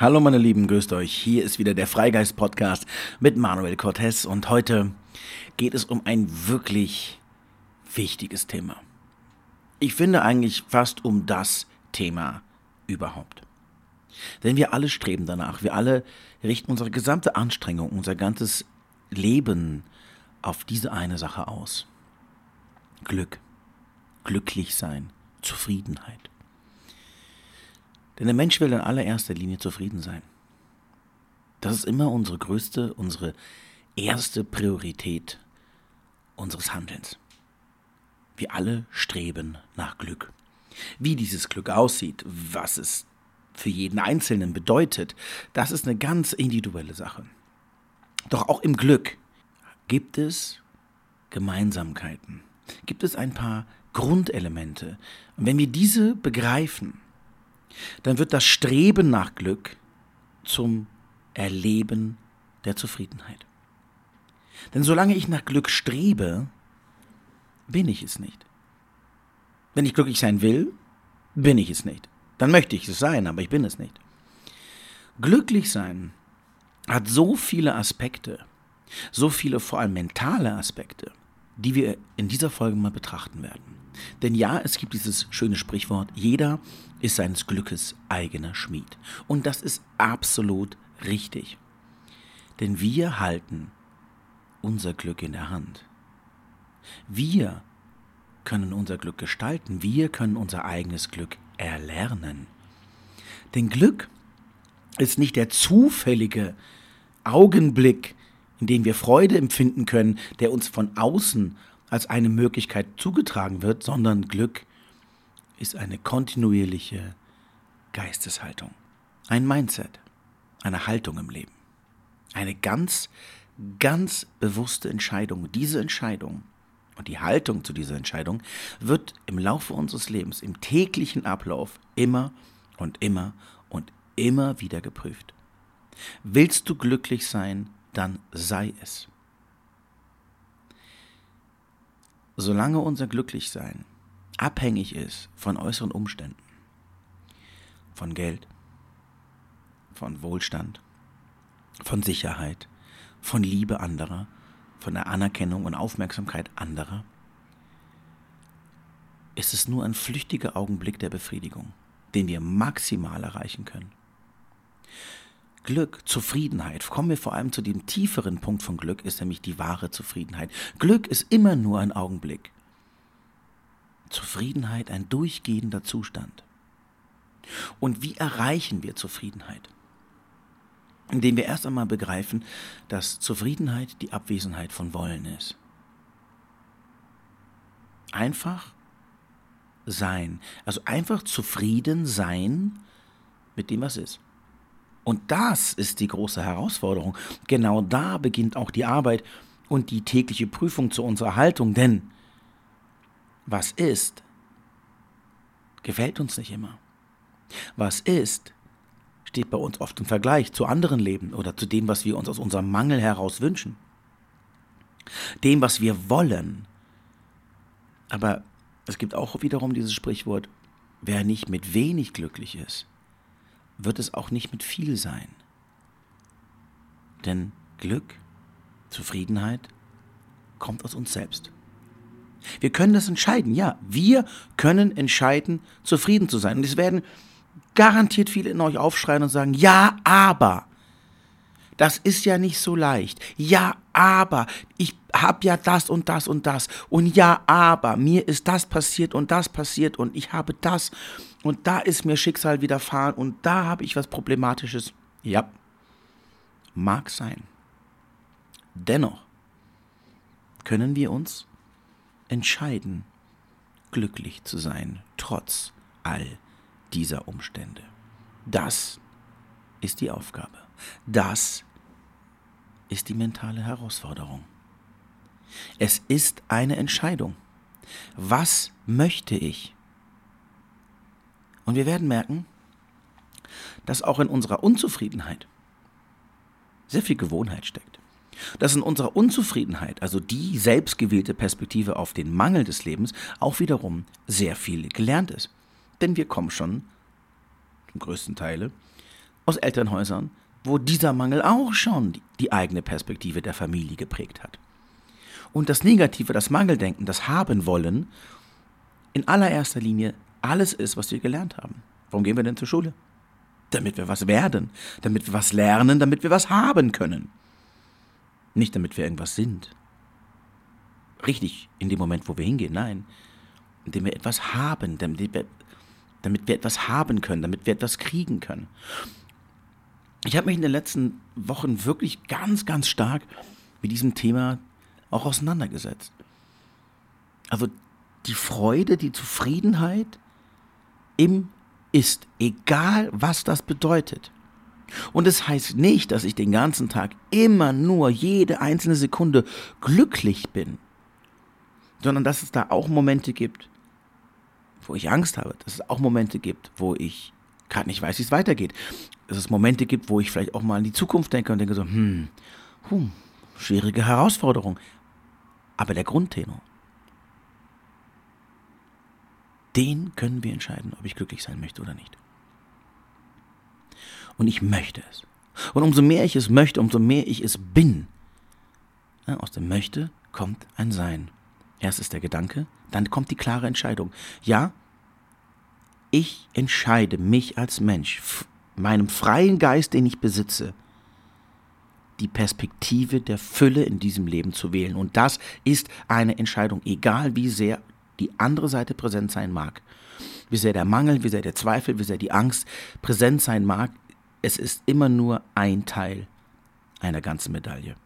Hallo meine Lieben, grüßt euch. Hier ist wieder der Freigeist Podcast mit Manuel Cortez und heute geht es um ein wirklich wichtiges Thema. Ich finde eigentlich fast um das Thema überhaupt. Denn wir alle streben danach, wir alle richten unsere gesamte Anstrengung, unser ganzes Leben auf diese eine Sache aus. Glück, glücklich sein, Zufriedenheit. Denn der Mensch will in allererster Linie zufrieden sein. Das ist immer unsere größte, unsere erste Priorität unseres Handelns. Wir alle streben nach Glück. Wie dieses Glück aussieht, was es für jeden Einzelnen bedeutet, das ist eine ganz individuelle Sache. Doch auch im Glück gibt es Gemeinsamkeiten, gibt es ein paar Grundelemente. Und wenn wir diese begreifen, dann wird das Streben nach Glück zum Erleben der Zufriedenheit. Denn solange ich nach Glück strebe, bin ich es nicht. Wenn ich glücklich sein will, bin ich es nicht. Dann möchte ich es sein, aber ich bin es nicht. Glücklich sein hat so viele Aspekte, so viele vor allem mentale Aspekte, die wir in dieser Folge mal betrachten werden. Denn ja, es gibt dieses schöne Sprichwort, jeder ist seines Glückes eigener Schmied. Und das ist absolut richtig. Denn wir halten unser Glück in der Hand. Wir können unser Glück gestalten, wir können unser eigenes Glück erlernen. Denn Glück ist nicht der zufällige Augenblick, in dem wir Freude empfinden können, der uns von außen als eine Möglichkeit zugetragen wird, sondern Glück ist eine kontinuierliche Geisteshaltung, ein Mindset, eine Haltung im Leben, eine ganz, ganz bewusste Entscheidung. Diese Entscheidung und die Haltung zu dieser Entscheidung wird im Laufe unseres Lebens, im täglichen Ablauf immer und immer und immer wieder geprüft. Willst du glücklich sein, dann sei es. solange unser Glücklichsein abhängig ist von äußeren Umständen, von Geld, von Wohlstand, von Sicherheit, von Liebe anderer, von der Anerkennung und Aufmerksamkeit anderer, ist es nur ein flüchtiger Augenblick der Befriedigung, den wir maximal erreichen können. Glück, Zufriedenheit, kommen wir vor allem zu dem tieferen Punkt von Glück, ist nämlich die wahre Zufriedenheit. Glück ist immer nur ein Augenblick. Zufriedenheit ein durchgehender Zustand. Und wie erreichen wir Zufriedenheit? Indem wir erst einmal begreifen, dass Zufriedenheit die Abwesenheit von Wollen ist. Einfach sein. Also einfach zufrieden sein mit dem, was ist. Und das ist die große Herausforderung. Genau da beginnt auch die Arbeit und die tägliche Prüfung zu unserer Haltung, denn was ist, gefällt uns nicht immer. Was ist, steht bei uns oft im Vergleich zu anderen Leben oder zu dem, was wir uns aus unserem Mangel heraus wünschen. Dem, was wir wollen. Aber es gibt auch wiederum dieses Sprichwort, wer nicht mit wenig glücklich ist, wird es auch nicht mit viel sein. Denn Glück, Zufriedenheit kommt aus uns selbst. Wir können das entscheiden, ja, wir können entscheiden, zufrieden zu sein. Und es werden garantiert viele in euch aufschreien und sagen, ja, aber, das ist ja nicht so leicht. Ja, aber, ich habe ja das und das und das. Und ja, aber, mir ist das passiert und das passiert und ich habe das und da ist mir Schicksal widerfahren und da habe ich was Problematisches. Ja, mag sein. Dennoch können wir uns entscheiden, glücklich zu sein, trotz all dieser Umstände. Das ist die Aufgabe. Das ist die mentale Herausforderung. Es ist eine Entscheidung. Was möchte ich? Und wir werden merken, dass auch in unserer Unzufriedenheit sehr viel Gewohnheit steckt. Dass in unserer Unzufriedenheit, also die selbstgewählte Perspektive auf den Mangel des Lebens, auch wiederum sehr viel gelernt ist. Denn wir kommen schon, zum größten Teile, aus Elternhäusern, wo dieser Mangel auch schon die, eigene Perspektive der Familie geprägt hat. Und das Negative, das Mangeldenken, das Haben wollen, in allererster Linie alles ist, was wir gelernt haben. Warum gehen wir denn zur Schule? Damit wir was werden, damit wir was lernen, damit wir was haben können. Nicht damit wir irgendwas sind. Richtig, in dem Moment, wo wir hingehen, nein. Indem wir etwas haben, damit wir, damit wir etwas haben können, damit wir etwas kriegen können. Ich habe mich in den letzten Wochen wirklich ganz, ganz stark mit diesem Thema auch auseinandergesetzt. Also die Freude, die Zufriedenheit im Ist, egal was das bedeutet. Und es heißt nicht, dass ich den ganzen Tag immer nur jede einzelne Sekunde glücklich bin, sondern dass es da auch Momente gibt, wo ich Angst habe, dass es auch Momente gibt, wo ich gerade nicht weiß, wie es weitergeht. Dass es Momente gibt, wo ich vielleicht auch mal in die Zukunft denke und denke so, hm, hm schwierige Herausforderung. Aber der Grundtenor, den können wir entscheiden, ob ich glücklich sein möchte oder nicht. Und ich möchte es. Und umso mehr ich es möchte, umso mehr ich es bin. Ja, aus dem Möchte kommt ein Sein. Erst ist der Gedanke, dann kommt die klare Entscheidung. Ja, ich entscheide mich als Mensch, meinem freien Geist, den ich besitze, die Perspektive der Fülle in diesem Leben zu wählen. Und das ist eine Entscheidung, egal wie sehr die andere Seite präsent sein mag. Wie sehr der Mangel, wie sehr der Zweifel, wie sehr die Angst präsent sein mag, es ist immer nur ein Teil einer ganzen Medaille.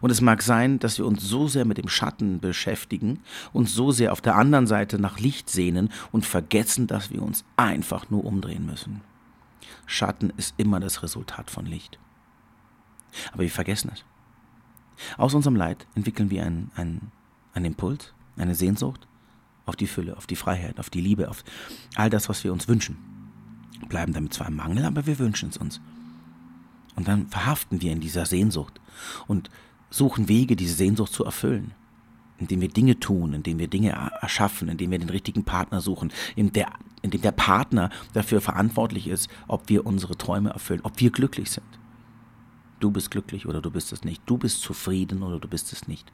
Und es mag sein, dass wir uns so sehr mit dem Schatten beschäftigen, uns so sehr auf der anderen Seite nach Licht sehnen und vergessen, dass wir uns einfach nur umdrehen müssen. Schatten ist immer das Resultat von Licht. Aber wir vergessen es. Aus unserem Leid entwickeln wir einen, einen, einen Impuls, eine Sehnsucht auf die Fülle, auf die Freiheit, auf die Liebe, auf all das, was wir uns wünschen. Bleiben damit zwar im Mangel, aber wir wünschen es uns. Und dann verhaften wir in dieser Sehnsucht und suchen Wege, diese Sehnsucht zu erfüllen. Indem wir Dinge tun, indem wir Dinge erschaffen, indem wir den richtigen Partner suchen, indem der, indem der Partner dafür verantwortlich ist, ob wir unsere Träume erfüllen, ob wir glücklich sind. Du bist glücklich oder du bist es nicht. Du bist zufrieden oder du bist es nicht.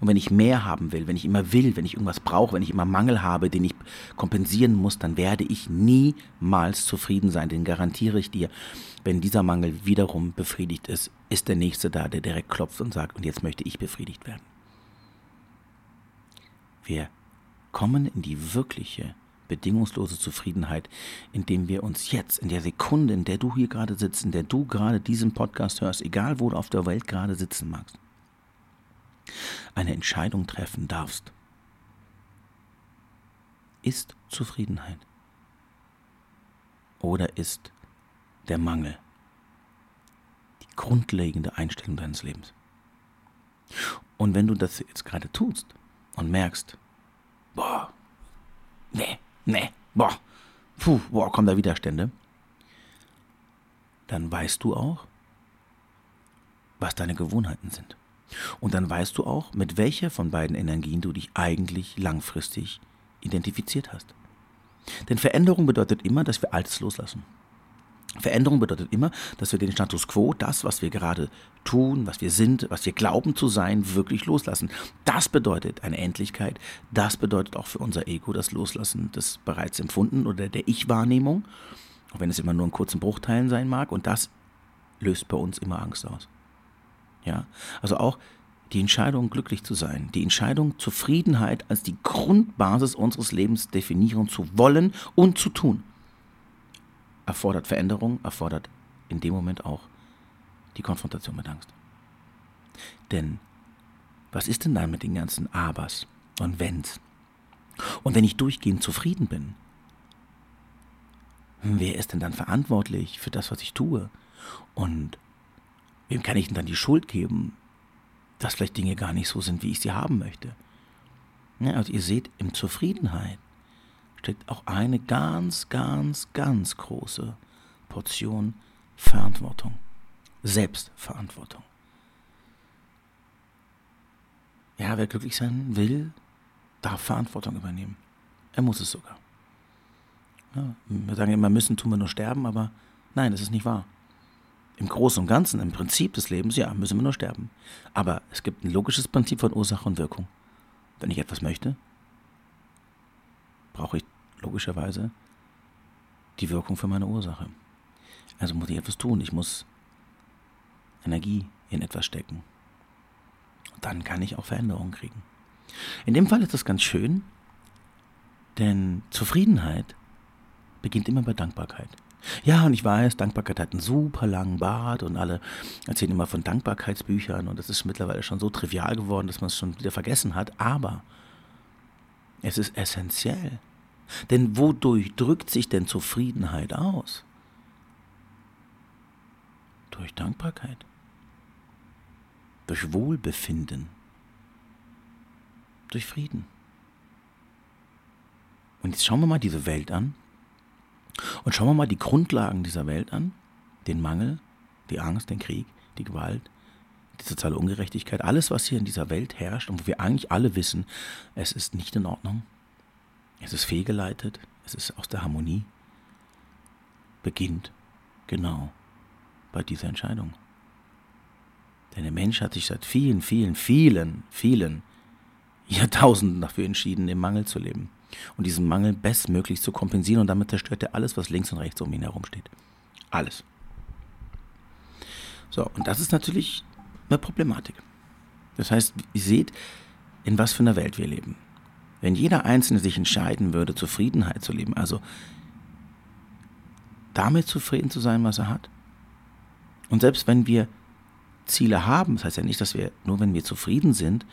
Und wenn ich mehr haben will, wenn ich immer will, wenn ich irgendwas brauche, wenn ich immer Mangel habe, den ich kompensieren muss, dann werde ich niemals zufrieden sein. Den garantiere ich dir. Wenn dieser Mangel wiederum befriedigt ist, ist der Nächste da, der direkt klopft und sagt, und jetzt möchte ich befriedigt werden. Wir kommen in die wirkliche, bedingungslose Zufriedenheit, indem wir uns jetzt, in der Sekunde, in der du hier gerade sitzt, in der du gerade diesen Podcast hörst, egal wo du auf der Welt gerade sitzen magst, eine Entscheidung treffen darfst, ist Zufriedenheit oder ist der Mangel die grundlegende Einstellung deines Lebens. Und wenn du das jetzt gerade tust und merkst, boah, nee, nee, boah, puh, boah, kommen da Widerstände, dann weißt du auch, was deine Gewohnheiten sind. Und dann weißt du auch, mit welcher von beiden Energien du dich eigentlich langfristig identifiziert hast. Denn Veränderung bedeutet immer, dass wir Altes loslassen. Veränderung bedeutet immer, dass wir den Status quo, das, was wir gerade tun, was wir sind, was wir glauben zu sein, wirklich loslassen. Das bedeutet eine Endlichkeit. Das bedeutet auch für unser Ego das Loslassen des bereits empfunden oder der Ich-Wahrnehmung, auch wenn es immer nur in kurzen Bruchteilen sein mag. Und das löst bei uns immer Angst aus. Ja, also auch die Entscheidung, glücklich zu sein, die Entscheidung, Zufriedenheit als die Grundbasis unseres Lebens definieren zu wollen und zu tun, erfordert Veränderung, erfordert in dem Moment auch die Konfrontation mit Angst. Denn was ist denn dann mit den ganzen Abers und Wenns? Und wenn ich durchgehend zufrieden bin, wer ist denn dann verantwortlich für das, was ich tue? Und Wem kann ich denn dann die Schuld geben, dass vielleicht Dinge gar nicht so sind, wie ich sie haben möchte? Ja, also ihr seht, in Zufriedenheit steckt auch eine ganz, ganz, ganz große Portion Verantwortung, Selbstverantwortung. Ja, wer glücklich sein will, darf Verantwortung übernehmen. Er muss es sogar. Ja, wir sagen immer, müssen tun wir nur sterben, aber Nein, das ist nicht wahr. Im Großen und Ganzen, im Prinzip des Lebens, ja, müssen wir nur sterben. Aber es gibt ein logisches Prinzip von Ursache und Wirkung. Wenn ich etwas möchte, brauche ich logischerweise die Wirkung für meine Ursache. Also muss ich etwas tun. Ich muss Energie in etwas stecken. Und dann kann ich auch Veränderungen kriegen. In dem Fall ist das ganz schön, denn Zufriedenheit beginnt immer bei Dankbarkeit. Ja, und ich weiß, Dankbarkeit hat einen super langen Bart und alle erzählen immer von Dankbarkeitsbüchern und das ist mittlerweile schon so trivial geworden, dass man es schon wieder vergessen hat. Aber es ist essentiell. Denn wodurch drückt sich denn Zufriedenheit aus? Durch Dankbarkeit. Durch Wohlbefinden. Durch Frieden. Und jetzt schauen wir mal diese Welt an und schauen wir mal die Grundlagen dieser Welt an. Den Mangel, die Angst, den Krieg, die Gewalt, die soziale Ungerechtigkeit, alles, was hier in dieser Welt herrscht und wo wir eigentlich alle wissen, es ist nicht in Ordnung, es ist fehlgeleitet, es ist aus der Harmonie, beginnt genau bei dieser Entscheidung. Denn der Mensch hat sich seit vielen, vielen, vielen, vielen Jahrtausenden dafür entschieden, im Mangel zu leben und diesen Mangel bestmöglich zu kompensieren und damit zerstört er alles, was links und rechts um ihn herum steht. Alles. So, und das ist natürlich eine Problematik. Das heißt, ihr seht, in was für einer Welt wir leben. Wenn jeder Einzelne sich entscheiden würde, Zufriedenheit zu leben, also damit zufrieden zu sein, was er hat. Und selbst wenn wir Ziele haben, das heißt ja nicht, dass wir nur wenn wir zufrieden sind,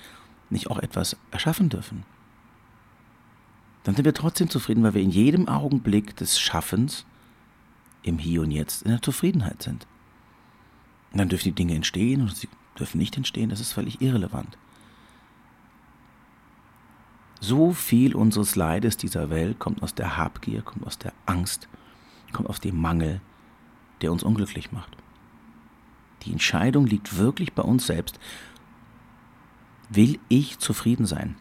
nicht auch etwas erschaffen dürfen dann sind wir trotzdem zufrieden, weil wir in jedem Augenblick des Schaffens im Hier und Jetzt in der Zufriedenheit sind. Und dann dürfen die Dinge entstehen und sie dürfen nicht entstehen, das ist völlig irrelevant. So viel unseres Leides dieser Welt kommt aus der Habgier, kommt aus der Angst, kommt aus dem Mangel, der uns unglücklich macht. Die Entscheidung liegt wirklich bei uns selbst. Will ich zufrieden sein?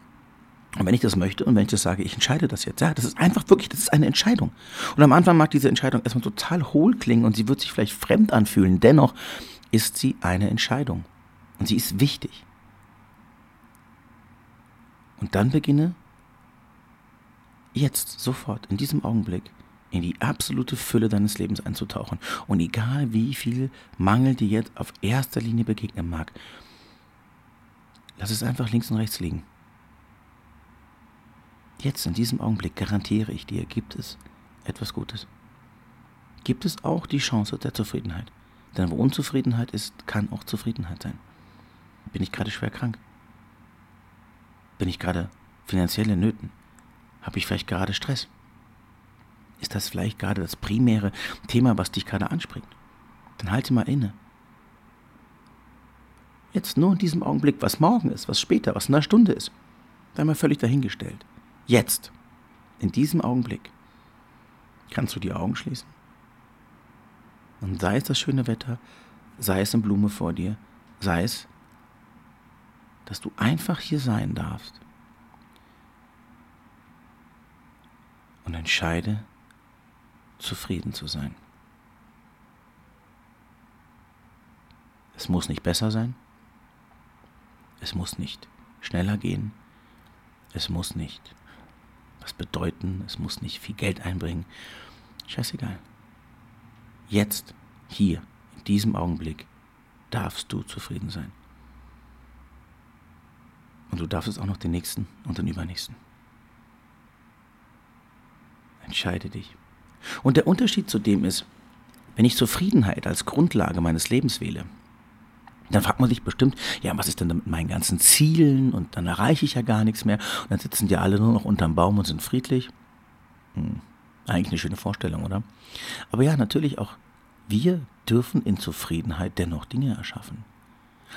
Und wenn ich das möchte und wenn ich das sage, ich entscheide das jetzt, ja, das ist einfach wirklich, das ist eine Entscheidung. Und am Anfang mag diese Entscheidung erstmal total hohl klingen und sie wird sich vielleicht fremd anfühlen. Dennoch ist sie eine Entscheidung. Und sie ist wichtig. Und dann beginne jetzt, sofort, in diesem Augenblick, in die absolute Fülle deines Lebens einzutauchen. Und egal wie viel Mangel dir jetzt auf erster Linie begegnen mag, lass es einfach links und rechts liegen. Jetzt, in diesem Augenblick, garantiere ich dir, gibt es etwas Gutes. Gibt es auch die Chance der Zufriedenheit. Denn wo Unzufriedenheit ist, kann auch Zufriedenheit sein. Bin ich gerade schwer krank? Bin ich gerade finanziell in Nöten? Habe ich vielleicht gerade Stress? Ist das vielleicht gerade das primäre Thema, was dich gerade anspringt? Dann halte mal inne. Jetzt nur in diesem Augenblick, was morgen ist, was später, was in einer Stunde ist, sei mal völlig dahingestellt. Jetzt, in diesem Augenblick, kannst du die Augen schließen. Und sei es das schöne Wetter, sei es eine Blume vor dir, sei es, dass du einfach hier sein darfst. Und entscheide, zufrieden zu sein. Es muss nicht besser sein. Es muss nicht schneller gehen. Es muss nicht was bedeuten, es muss nicht viel Geld einbringen. Scheißegal. Jetzt, hier, in diesem Augenblick, darfst du zufrieden sein. Und du darfst es auch noch den nächsten und den übernächsten. Entscheide dich. Und der Unterschied zu dem ist, wenn ich Zufriedenheit als Grundlage meines Lebens wähle, dann fragt man sich bestimmt, ja, was ist denn mit meinen ganzen Zielen und dann erreiche ich ja gar nichts mehr und dann sitzen die alle nur noch unterm Baum und sind friedlich. Hm, eigentlich eine schöne Vorstellung, oder? Aber ja, natürlich auch, wir dürfen in Zufriedenheit dennoch Dinge erschaffen.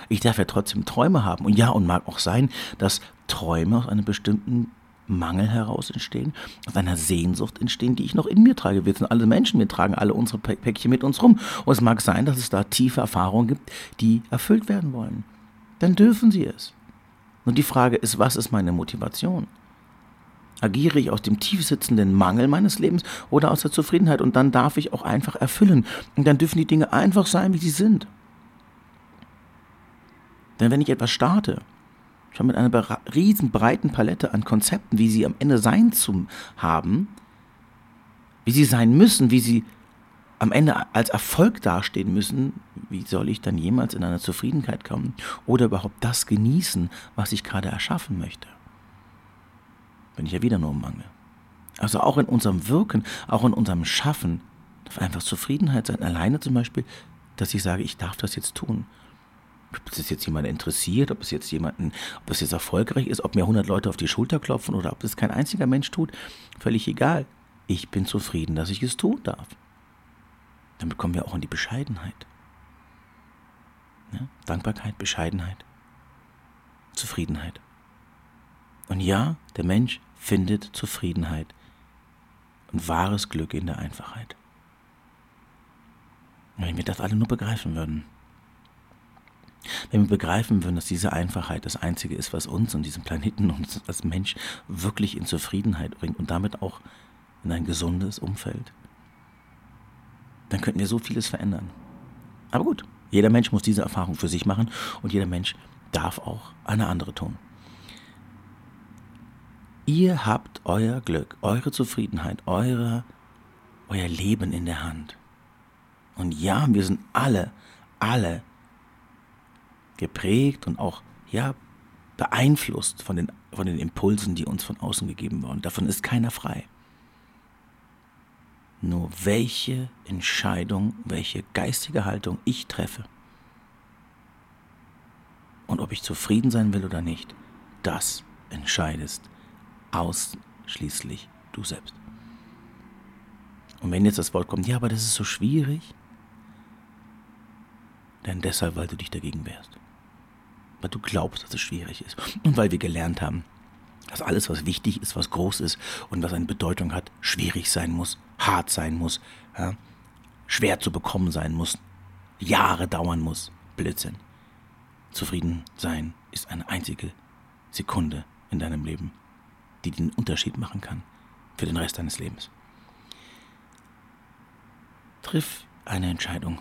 Ich darf ja trotzdem Träume haben. Und ja, und mag auch sein, dass Träume aus einem bestimmten Mangel heraus entstehen, aus einer Sehnsucht entstehen, die ich noch in mir trage. Wir sind alle Menschen, wir tragen alle unsere Päckchen mit uns rum. Und es mag sein, dass es da tiefe Erfahrungen gibt, die erfüllt werden wollen. Dann dürfen sie es. Und die Frage ist, was ist meine Motivation? Agiere ich aus dem tief sitzenden Mangel meines Lebens oder aus der Zufriedenheit? Und dann darf ich auch einfach erfüllen. Und dann dürfen die Dinge einfach sein, wie sie sind. Denn wenn ich etwas starte, schon mit einer riesen breiten Palette an Konzepten, wie sie am Ende sein zu haben, wie sie sein müssen, wie sie am Ende als Erfolg dastehen müssen, wie soll ich dann jemals in eine Zufriedenheit kommen oder überhaupt das genießen, was ich gerade erschaffen möchte? Bin ich ja wieder nur im Mangel. Also auch in unserem Wirken, auch in unserem Schaffen darf einfach Zufriedenheit sein. Alleine zum Beispiel, dass ich sage, ich darf das jetzt tun. Ob es jetzt jemand interessiert, ob es jetzt jemanden, ob es jetzt erfolgreich ist, ob mir 100 Leute auf die Schulter klopfen oder ob es kein einziger Mensch tut, völlig egal. Ich bin zufrieden, dass ich es tun darf. Damit kommen wir auch in die Bescheidenheit. Ja? Dankbarkeit, Bescheidenheit, Zufriedenheit. Und ja, der Mensch findet Zufriedenheit und wahres Glück in der Einfachheit. Wenn wir das alle nur begreifen würden, wenn wir begreifen würden, dass diese Einfachheit das Einzige ist, was uns und diesen Planeten und als Mensch wirklich in Zufriedenheit bringt und damit auch in ein gesundes Umfeld, dann könnten wir so vieles verändern. Aber gut, jeder Mensch muss diese Erfahrung für sich machen und jeder Mensch darf auch eine andere tun. Ihr habt euer Glück, eure Zufriedenheit, eure, euer Leben in der Hand. Und ja, wir sind alle, alle geprägt und auch, ja, beeinflusst von den, von den Impulsen, die uns von außen gegeben wurden. Davon ist keiner frei. Nur welche Entscheidung, welche geistige Haltung ich treffe und ob ich zufrieden sein will oder nicht, das entscheidest ausschließlich du selbst. Und wenn jetzt das Wort kommt, ja, aber das ist so schwierig, dann deshalb, weil du dich dagegen wehrst. Weil du glaubst, dass es schwierig ist. Und weil wir gelernt haben, dass alles, was wichtig ist, was groß ist und was eine Bedeutung hat, schwierig sein muss, hart sein muss, ja, schwer zu bekommen sein muss, Jahre dauern muss. Blödsinn. Zufrieden sein ist eine einzige Sekunde in deinem Leben die den Unterschied machen kann für den Rest deines Lebens. Triff eine Entscheidung.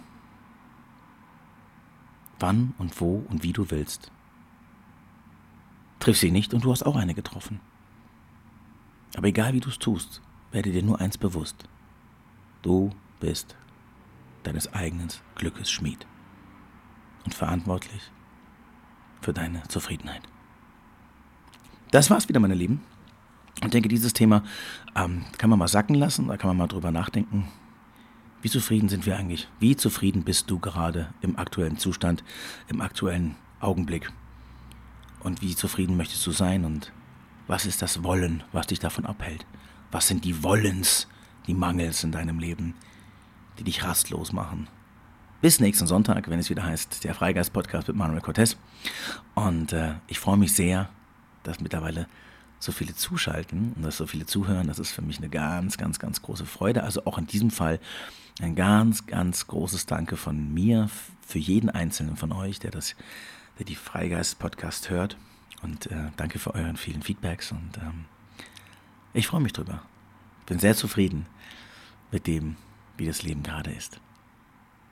Wann und wo und wie du willst. Triff sie nicht und du hast auch eine getroffen. Aber egal wie du es tust, werde dir nur eins bewusst. Du bist deines eigenen Glückes Schmied und verantwortlich für deine Zufriedenheit. Das war's wieder, meine Lieben. Ich denke, dieses Thema ähm, kann man mal sacken lassen, da kann man mal drüber nachdenken. Wie zufrieden sind wir eigentlich? Wie zufrieden bist du gerade im aktuellen Zustand, im aktuellen Augenblick? Und wie zufrieden möchtest du sein? Und was ist das Wollen, was dich davon abhält? Was sind die Wollens, die Mangels in deinem Leben, die dich rastlos machen? Bis nächsten Sonntag, wenn es wieder heißt, der Freigeist-Podcast mit Manuel Cortez. Und äh, ich freue mich sehr, dass mittlerweile so viele zuschalten und dass so viele zuhören, das ist für mich eine ganz, ganz, ganz große Freude. Also auch in diesem Fall ein ganz, ganz großes Danke von mir für jeden einzelnen von euch, der das, der die Freigeist-Podcast hört. Und äh, danke für euren vielen Feedbacks und ähm, ich freue mich drüber. Bin sehr zufrieden mit dem, wie das Leben gerade ist.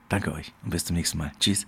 Danke euch und bis zum nächsten Mal. Tschüss.